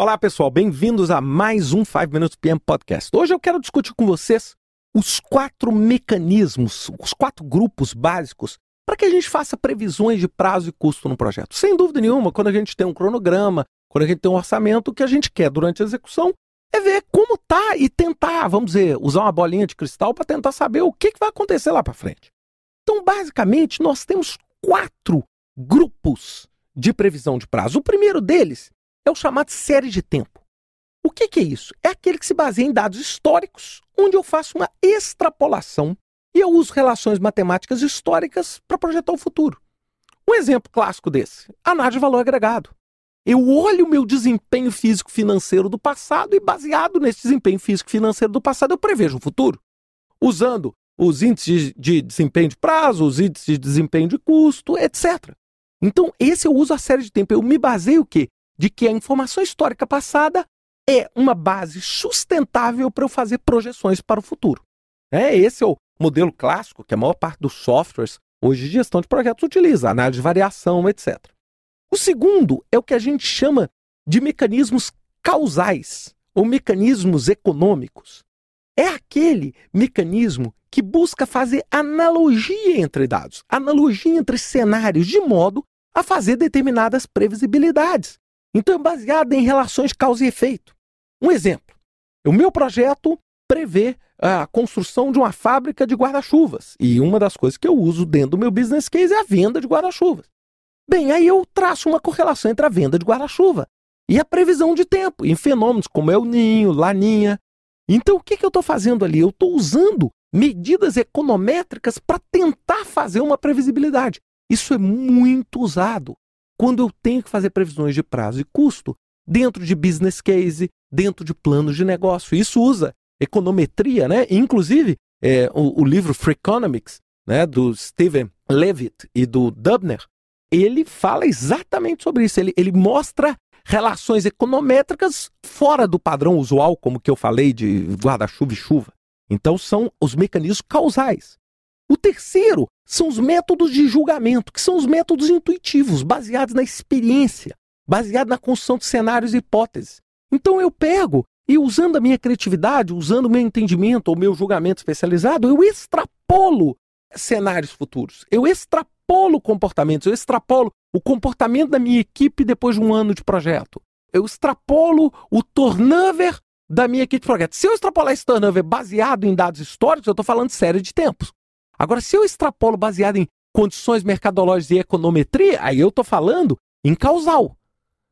Olá, pessoal, bem-vindos a mais um 5 Minutes PM Podcast. Hoje eu quero discutir com vocês os quatro mecanismos, os quatro grupos básicos para que a gente faça previsões de prazo e custo no projeto. Sem dúvida nenhuma, quando a gente tem um cronograma, quando a gente tem um orçamento, o que a gente quer durante a execução é ver como tá e tentar, vamos dizer, usar uma bolinha de cristal para tentar saber o que, que vai acontecer lá para frente. Então, basicamente, nós temos quatro grupos de previsão de prazo. O primeiro deles é o chamado série de tempo. O que, que, é isso? É aquele que se baseia em dados históricos, onde eu faço uma extrapolação e eu uso relações matemáticas históricas para projetar o futuro. Um exemplo clássico desse, análise de valor agregado. Eu olho o meu desempenho físico-financeiro do passado e, baseado nesse desempenho físico-financeiro do passado, eu prevejo o futuro. Usando os índices de desempenho de prazo, os índices de desempenho de custo, etc. Então, esse eu uso a série de tempo. Eu me baseio o quê? De que a informação histórica passada é uma base sustentável para eu fazer projeções para o futuro. É, esse é o modelo clássico que a maior parte dos softwares hoje de gestão de projetos utiliza, análise de variação, etc. O segundo é o que a gente chama de mecanismos causais ou mecanismos econômicos. É aquele mecanismo que busca fazer analogia entre dados, analogia entre cenários, de modo a fazer determinadas previsibilidades. Então baseado em relações causa e efeito. Um exemplo: o meu projeto prevê a construção de uma fábrica de guarda-chuvas. E uma das coisas que eu uso dentro do meu business case é a venda de guarda-chuvas. Bem, aí eu traço uma correlação entre a venda de guarda-chuva e a previsão de tempo, em fenômenos como El Ninho, Laninha. Então, o que, que eu estou fazendo ali? Eu estou usando medidas econométricas para tentar fazer uma previsibilidade. Isso é muito usado quando eu tenho que fazer previsões de prazo e custo dentro de business case, dentro de planos de negócio. Isso usa econometria, né? Inclusive, é, o, o, livro Free Economics, né, do Steven Levitt e do Dubner, ele fala exatamente sobre isso. Ele, ele mostra relações econométricas fora do padrão usual, como que eu falei de guarda-chuva e chuva. Então, são os mecanismos causais. O terceiro são os métodos de julgamento, que são os métodos intuitivos, baseados na experiência, baseados na construção de cenários e hipóteses. Então eu pego e, usando a minha criatividade, usando o meu entendimento ou meu julgamento especializado, eu extrapolo cenários futuros, eu extrapolo comportamentos, eu extrapolo o comportamento da minha equipe depois de um ano de projeto. Eu extrapolo o turnover da minha equipe de projeto. Se eu extrapolar esse turnover baseado em dados históricos, eu estou falando série de tempos. Agora, se eu extrapolo baseado em condições mercadológicas e econometria, aí eu estou falando em causal.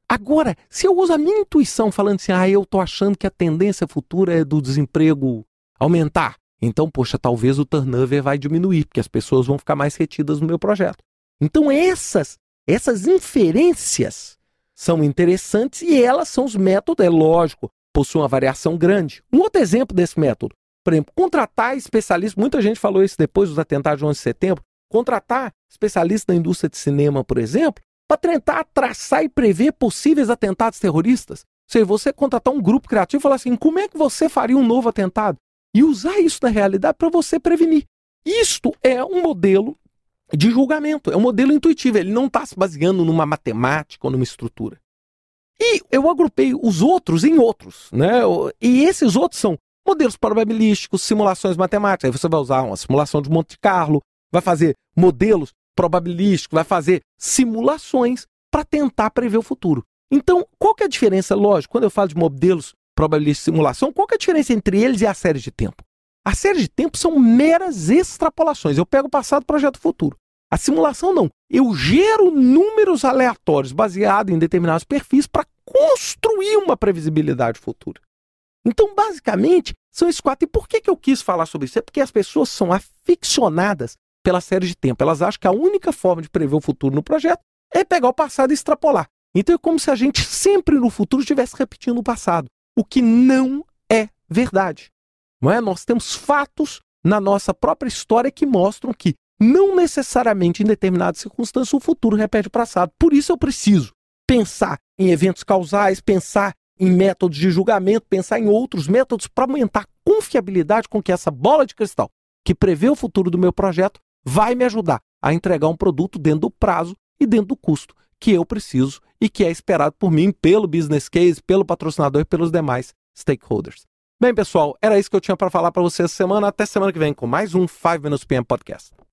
Agora, se eu uso a minha intuição falando assim, ah, eu estou achando que a tendência futura é do desemprego aumentar, então, poxa, talvez o turnover vai diminuir, porque as pessoas vão ficar mais retidas no meu projeto. Então, essas, essas inferências são interessantes e elas são os métodos, é lógico, possuem uma variação grande. Um outro exemplo desse método, por exemplo, contratar especialistas, muita gente falou isso depois dos atentados de 11 de setembro, contratar especialistas da indústria de cinema, por exemplo, para tentar traçar e prever possíveis atentados terroristas. Ou seja, você contratar um grupo criativo e falar assim, como é que você faria um novo atentado? E usar isso na realidade para você prevenir. Isto é um modelo de julgamento, é um modelo intuitivo, ele não está se baseando numa matemática ou numa estrutura. E eu agrupei os outros em outros, né? E esses outros são modelos probabilísticos, simulações matemáticas. Aí você vai usar uma simulação de Monte Carlo, vai fazer modelos probabilísticos, vai fazer simulações para tentar prever o futuro. Então, qual que é a diferença? Lógico, quando eu falo de modelos probabilísticos de simulação, qual que é a diferença entre eles e a série de tempo? A série de tempo são meras extrapolações. Eu pego o passado, projeto futuro. A simulação não. Eu gero números aleatórios baseados em determinados perfis para construir uma previsibilidade futura. Então, basicamente, são esses quatro. E por que, que eu quis falar sobre isso? É porque as pessoas são aficionadas pela série de tempo. Elas acham que a única forma de prever o futuro no projeto é pegar o passado e extrapolar. Então é como se a gente sempre no futuro estivesse repetindo o passado, o que não é verdade. Não é? Nós temos fatos na nossa própria história que mostram que não necessariamente em determinadas circunstâncias o futuro repete o passado. Por isso eu preciso pensar em eventos causais, pensar em métodos de julgamento, pensar em outros métodos para aumentar a confiabilidade com que essa bola de cristal, que prevê o futuro do meu projeto, vai me ajudar a entregar um produto dentro do prazo e dentro do custo que eu preciso e que é esperado por mim, pelo business case, pelo patrocinador e pelos demais stakeholders. Bem, pessoal, era isso que eu tinha para falar para vocês semana. Até semana que vem com mais um 5 Minutes PM Podcast.